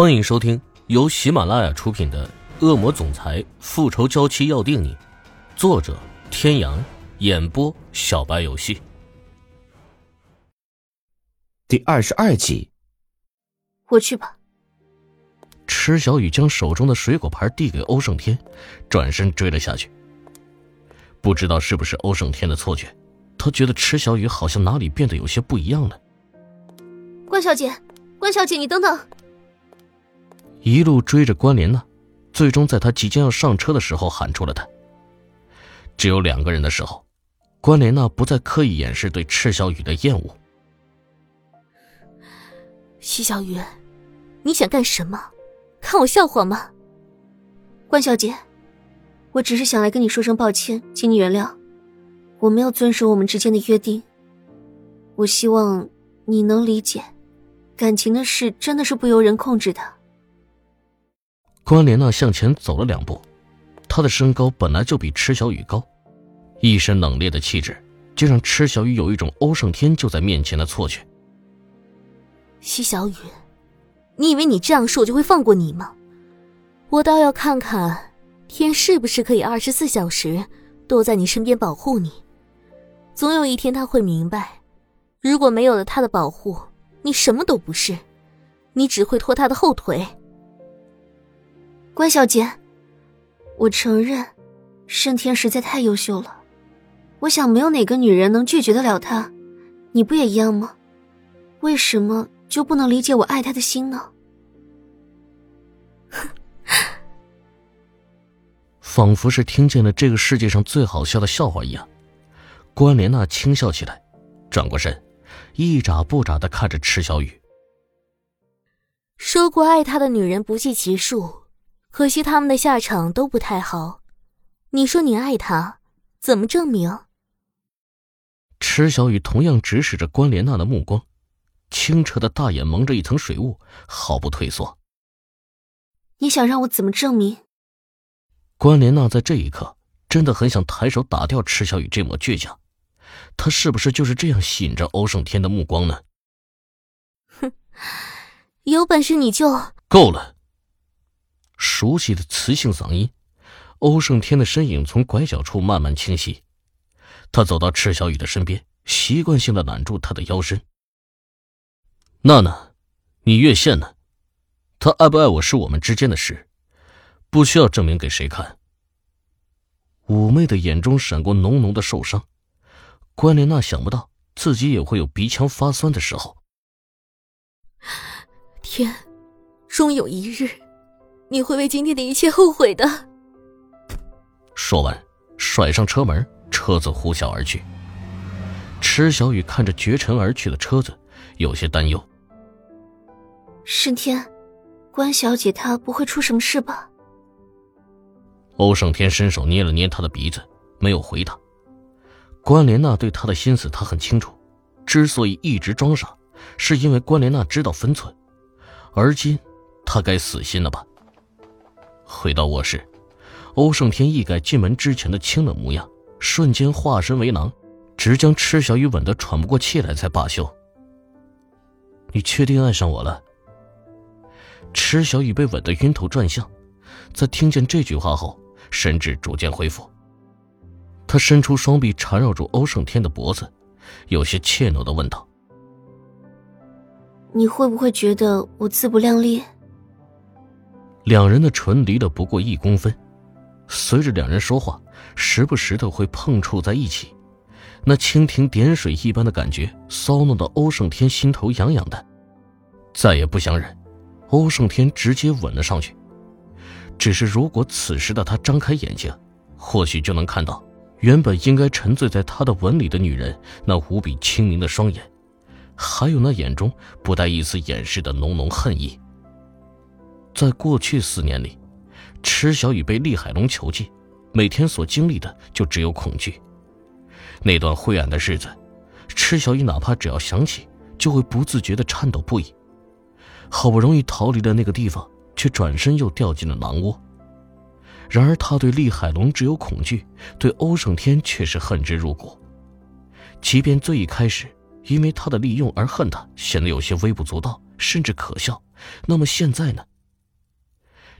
欢迎收听由喜马拉雅出品的《恶魔总裁复仇娇妻要定你》，作者：天阳，演播：小白游戏。第二十二集，我去吧。池小雨将手中的水果盘递给欧胜天，转身追了下去。不知道是不是欧胜天的错觉，他觉得池小雨好像哪里变得有些不一样了。关小姐，关小姐，你等等。一路追着关莲娜，最终在他即将要上车的时候喊出了他。只有两个人的时候，关莲娜不再刻意掩饰对赤小雨的厌恶。西小雨，你想干什么？看我笑话吗？关小姐，我只是想来跟你说声抱歉，请你原谅，我没有遵守我们之间的约定。我希望你能理解，感情的事真的是不由人控制的。关莲娜向前走了两步，她的身高本来就比池小雨高，一身冷冽的气质，就让池小雨有一种欧胜天就在面前的错觉。西小雨，你以为你这样说我就会放过你吗？我倒要看看天是不是可以二十四小时都在你身边保护你。总有一天他会明白，如果没有了他的保护，你什么都不是，你只会拖他的后腿。关小姐，我承认，盛天实在太优秀了。我想没有哪个女人能拒绝得了他，你不也一样吗？为什么就不能理解我爱他的心呢？仿佛是听见了这个世界上最好笑的笑话一样，关莲娜轻笑起来，转过身，一眨不眨的看着池小雨。说过爱他的女人不计其数。可惜他们的下场都不太好，你说你爱他，怎么证明？池小雨同样直视着关莲娜的目光，清澈的大眼蒙着一层水雾，毫不退缩。你想让我怎么证明？关莲娜在这一刻真的很想抬手打掉池小雨这抹倔强，他是不是就是这样吸引着欧胜天的目光呢？哼，有本事你就够了。熟悉的磁性嗓音，欧胜天的身影从拐角处慢慢清晰。他走到赤小雨的身边，习惯性的揽住她的腰身。娜娜，你越线了。他爱不爱我是我们之间的事，不需要证明给谁看。妩媚的眼中闪过浓浓的受伤。关莲娜想不到自己也会有鼻腔发酸的时候。天，终有一日。你会为今天的一切后悔的。说完，甩上车门，车子呼啸而去。池小雨看着绝尘而去的车子，有些担忧。盛天，关小姐她不会出什么事吧？欧胜天伸手捏了捏她的鼻子，没有回答。关莲娜对他的心思他很清楚，之所以一直装傻，是因为关莲娜知道分寸。而今，他该死心了吧？回到卧室，欧胜天一改进门之前的清冷模样，瞬间化身为狼，直将池小雨吻得喘不过气来，才罢休。你确定爱上我了？池小雨被吻得晕头转向，在听见这句话后，神智逐渐恢复。他伸出双臂缠绕住欧胜天的脖子，有些怯懦的问道：“你会不会觉得我自不量力？”两人的唇离了不过一公分，随着两人说话，时不时的会碰触在一起，那蜻蜓点水一般的感觉，骚弄的欧胜天心头痒痒的，再也不想忍，欧胜天直接吻了上去。只是如果此时的他张开眼睛，或许就能看到，原本应该沉醉在他的吻里的女人，那无比清明的双眼，还有那眼中不带一丝掩饰的浓浓恨意。在过去四年里，池小雨被厉海龙囚禁，每天所经历的就只有恐惧。那段灰暗的日子，池小雨哪怕只要想起，就会不自觉的颤抖不已。好不容易逃离了那个地方，却转身又掉进了狼窝。然而，他对厉海龙只有恐惧，对欧胜天却是恨之入骨。即便最一开始因为他的利用而恨他，显得有些微不足道，甚至可笑，那么现在呢？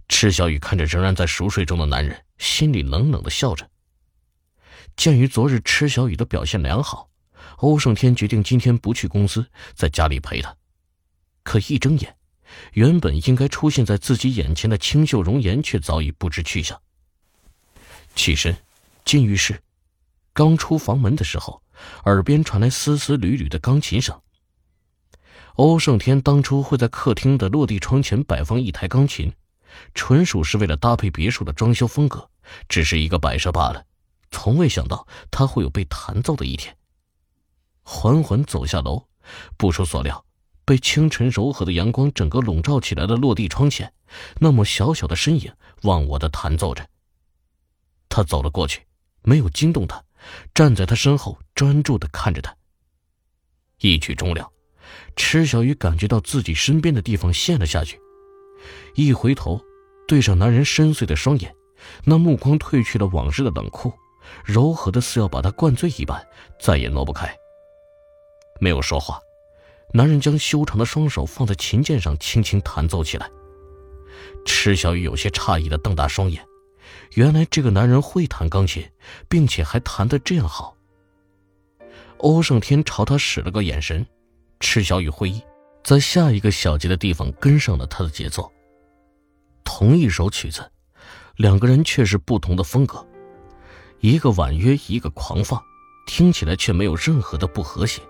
池小雨看着仍然在熟睡中的男人，心里冷冷的笑着。鉴于昨日池小雨的表现良好，欧胜天决定今天不去公司，在家里陪她。可一睁眼，原本应该出现在自己眼前的清秀容颜却早已不知去向。起身，进浴室，刚出房门的时候，耳边传来丝丝缕缕的钢琴声。欧胜天当初会在客厅的落地窗前摆放一台钢琴，纯属是为了搭配别墅的装修风格，只是一个摆设罢了。从未想到他会有被弹奏的一天。缓缓走下楼，不出所料，被清晨柔和的阳光整个笼罩起来的落地窗前，那么小小的身影忘我的弹奏着。他走了过去，没有惊动他，站在他身后专注的看着他。一曲终了，池小雨感觉到自己身边的地方陷了下去，一回头，对上男人深邃的双眼，那目光褪去了往日的冷酷。柔和的似要把他灌醉一般，再也挪不开。没有说话，男人将修长的双手放在琴键上，轻轻弹奏起来。池小雨有些诧异的瞪大双眼，原来这个男人会弹钢琴，并且还弹得这样好。欧胜天朝他使了个眼神，池小雨会意，在下一个小节的地方跟上了他的节奏。同一首曲子，两个人却是不同的风格。一个婉约，一个狂放，听起来却没有任何的不和谐。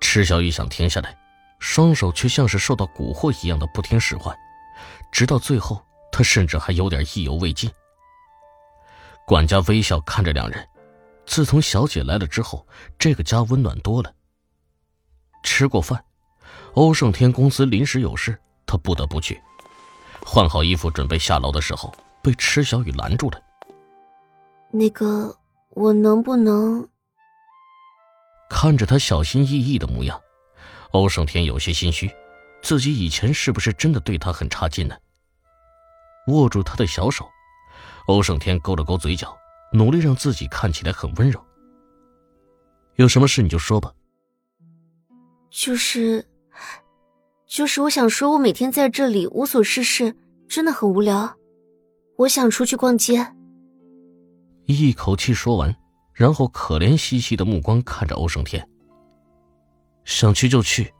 池小雨想停下来，双手却像是受到蛊惑一样的不听使唤，直到最后，他甚至还有点意犹未尽。管家微笑看着两人，自从小姐来了之后，这个家温暖多了。吃过饭，欧胜天公司临时有事，他不得不去。换好衣服准备下楼的时候，被池小雨拦住了。那个，我能不能？看着他小心翼翼的模样，欧胜天有些心虚，自己以前是不是真的对他很差劲呢？握住他的小手，欧胜天勾了勾嘴角，努力让自己看起来很温柔。有什么事你就说吧。就是，就是我想说，我每天在这里无所事事，真的很无聊，我想出去逛街。一口气说完，然后可怜兮兮的目光看着欧胜天。想去就去。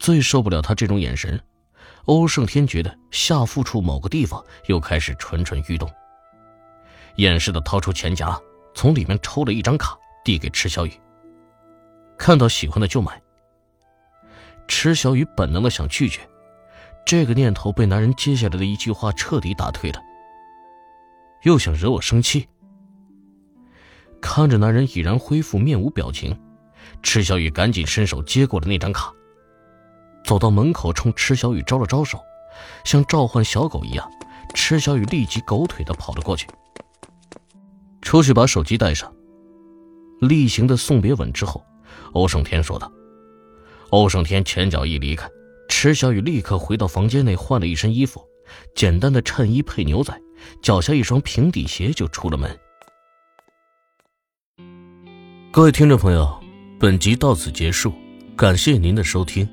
最受不了他这种眼神，欧胜天觉得下腹处某个地方又开始蠢蠢欲动。掩饰的掏出钱夹，从里面抽了一张卡，递给池小雨。看到喜欢的就买。池小雨本能的想拒绝，这个念头被男人接下来的一句话彻底打退了。又想惹我生气？看着男人已然恢复面无表情，池小雨赶紧伸手接过了那张卡，走到门口冲池小雨招了招手，像召唤小狗一样，池小雨立即狗腿的跑了过去。出去把手机带上。例行的送别吻之后，欧胜天说道。欧胜天前脚一离开，池小雨立刻回到房间内换了一身衣服，简单的衬衣配牛仔。脚下一双平底鞋就出了门。各位听众朋友，本集到此结束，感谢您的收听。